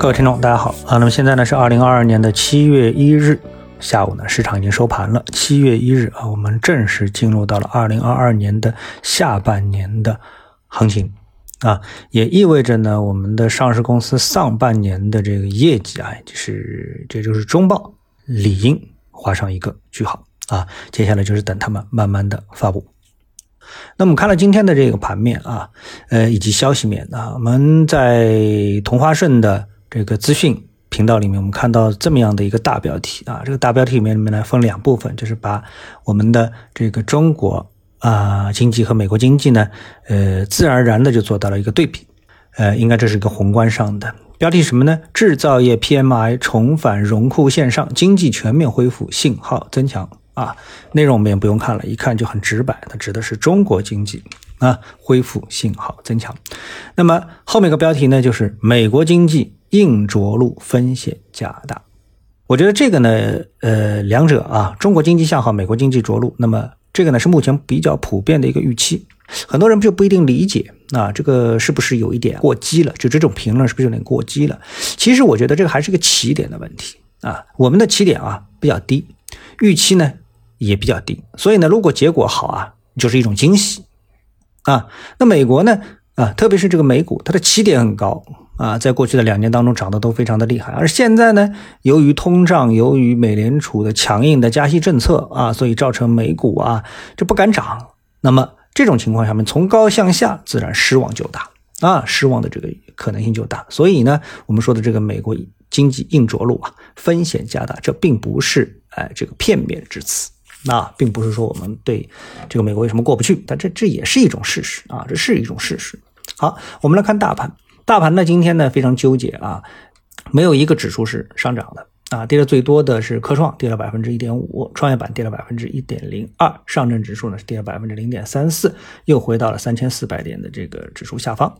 各位听众，大家好啊！那么现在呢是二零二二年的七月一日下午呢，市场已经收盘了。七月一日啊，我们正式进入到了二零二二年的下半年的行情啊，也意味着呢，我们的上市公司上半年的这个业绩啊，就是这就是中报理应画上一个句号啊。接下来就是等他们慢慢的发布。那我们看了今天的这个盘面啊，呃，以及消息面啊，我们在同花顺的。这个资讯频道里面，我们看到这么样的一个大标题啊，这个大标题里面里面呢分两部分，就是把我们的这个中国啊经济和美国经济呢，呃，自然而然的就做到了一个对比，呃，应该这是一个宏观上的标题什么呢？制造业 PMI 重返荣枯线上，经济全面恢复信号增强啊。内容我们也不用看了，一看就很直白，它指的是中国经济啊恢复信号增强。那么后面一个标题呢，就是美国经济。硬着陆风险加大，我觉得这个呢，呃，两者啊，中国经济向好，美国经济着陆，那么这个呢是目前比较普遍的一个预期，很多人就不一定理解啊，这个是不是有一点过激了？就这种评论是不是有点过激了？其实我觉得这个还是个起点的问题啊，我们的起点啊比较低，预期呢也比较低，所以呢，如果结果好啊，就是一种惊喜啊。那美国呢啊，特别是这个美股，它的起点很高。啊，在过去的两年当中涨得都非常的厉害，而现在呢，由于通胀，由于美联储的强硬的加息政策啊，所以造成美股啊这不敢涨。那么这种情况下面，从高向下，自然失望就大啊，失望的这个可能性就大。所以呢，我们说的这个美国经济硬着陆啊，风险加大，这并不是哎这个片面之词，那并不是说我们对这个美国为什么过不去，但这这也是一种事实啊，这是一种事实。好，我们来看大盘。大盘呢，今天呢非常纠结啊，没有一个指数是上涨的啊，跌的最多的是科创，跌了百分之一点五，创业板跌了百分之一点零二，上证指数呢是跌了百分之零点三四，又回到了三千四百点的这个指数下方。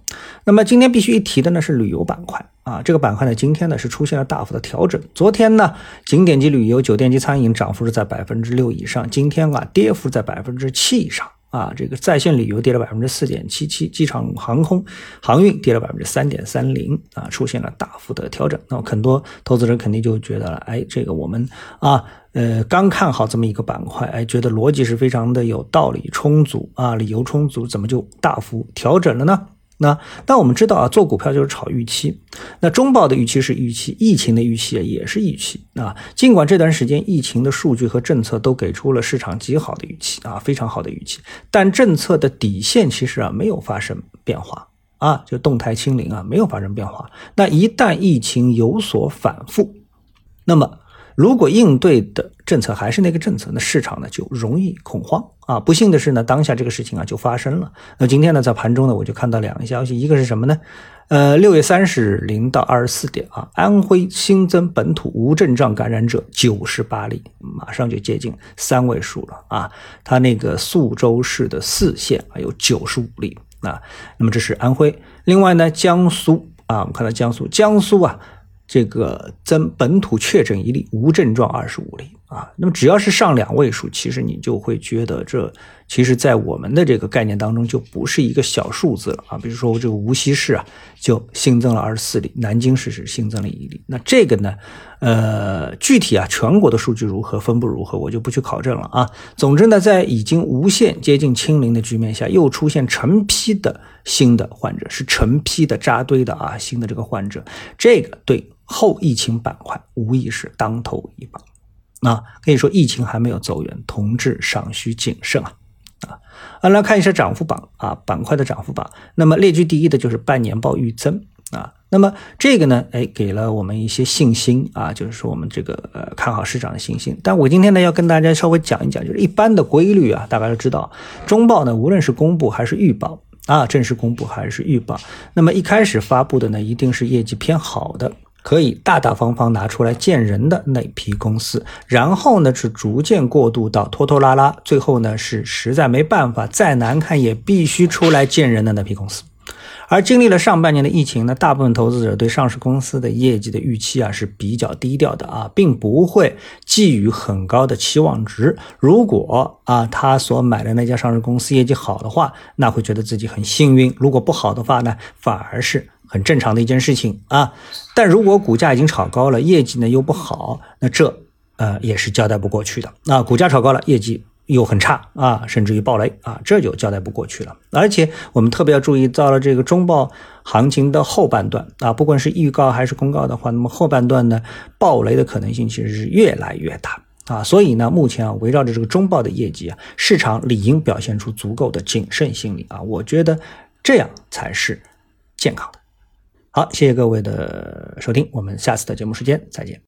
那么今天必须一提的呢是旅游板块啊，这个板块呢今天呢是出现了大幅的调整，昨天呢景点及旅游、酒店及餐饮涨幅是在百分之六以上，今天啊跌幅在百分之七以上。啊，这个在线旅游跌了百分之四点七七，机场航空航运跌了百分之三点三零，啊，出现了大幅的调整。那么很多投资者肯定就觉得了，哎，这个我们啊，呃，刚看好这么一个板块，哎，觉得逻辑是非常的有道理，充足啊，理由充足，怎么就大幅调整了呢？那但我们知道啊，做股票就是炒预期。那中报的预期是预期，疫情的预期也是预期啊。尽管这段时间疫情的数据和政策都给出了市场极好的预期啊，非常好的预期，但政策的底线其实啊没有发生变化啊，就动态清零啊没有发生变化。那一旦疫情有所反复，那么。如果应对的政策还是那个政策，那市场呢就容易恐慌啊。不幸的是呢，当下这个事情啊就发生了。那今天呢，在盘中呢，我就看到两个消息，一个是什么呢？呃，六月三十日零到二十四点啊，安徽新增本土无症状感染者九十八例，马上就接近三位数了啊。它那个宿州市的四县啊有九十五例啊。那么这是安徽。另外呢，江苏啊，我们看到江苏，江苏啊。这个增本土确诊一例，无症状二十五例啊。那么只要是上两位数，其实你就会觉得这其实，在我们的这个概念当中，就不是一个小数字了啊。比如说这个无锡市啊，就新增了二十四例，南京市是新增了一例。那这个呢，呃，具体啊，全国的数据如何，分布如何，我就不去考证了啊。总之呢，在已经无限接近清零的局面下，又出现成批的新的患者，是成批的扎堆的啊，新的这个患者，这个对。后疫情板块无疑是当头一棒，啊，可以说疫情还没有走远，同志尚需谨慎啊，啊，啊，来看一下涨幅榜啊，板块的涨幅榜，那么列居第一的就是半年报预增啊，那么这个呢，哎，给了我们一些信心啊，就是说我们这个呃看好市场的信心。但我今天呢要跟大家稍微讲一讲，就是一般的规律啊，大家都知道，中报呢无论是公布还是预报啊，正式公布还是预报，那么一开始发布的呢一定是业绩偏好的。可以大大方方拿出来见人的那批公司，然后呢是逐渐过渡到拖拖拉拉，最后呢是实在没办法，再难看也必须出来见人的那批公司。而经历了上半年的疫情呢，大部分投资者对上市公司的业绩的预期啊是比较低调的啊，并不会寄予很高的期望值。如果啊他所买的那家上市公司业绩好的话，那会觉得自己很幸运；如果不好的话呢，反而是。很正常的一件事情啊。但如果股价已经炒高了，业绩呢又不好，那这呃也是交代不过去的。那股价炒高了，业绩又很差啊，甚至于暴雷啊，这就交代不过去了。而且我们特别要注意，到了这个中报行情的后半段啊，不管是预告还是公告的话，那么后半段呢，暴雷的可能性其实是越来越大。啊，所以呢，目前啊，围绕着这个中报的业绩啊，市场理应表现出足够的谨慎心理啊，我觉得这样才是健康的。好，谢谢各位的收听，我们下次的节目时间再见。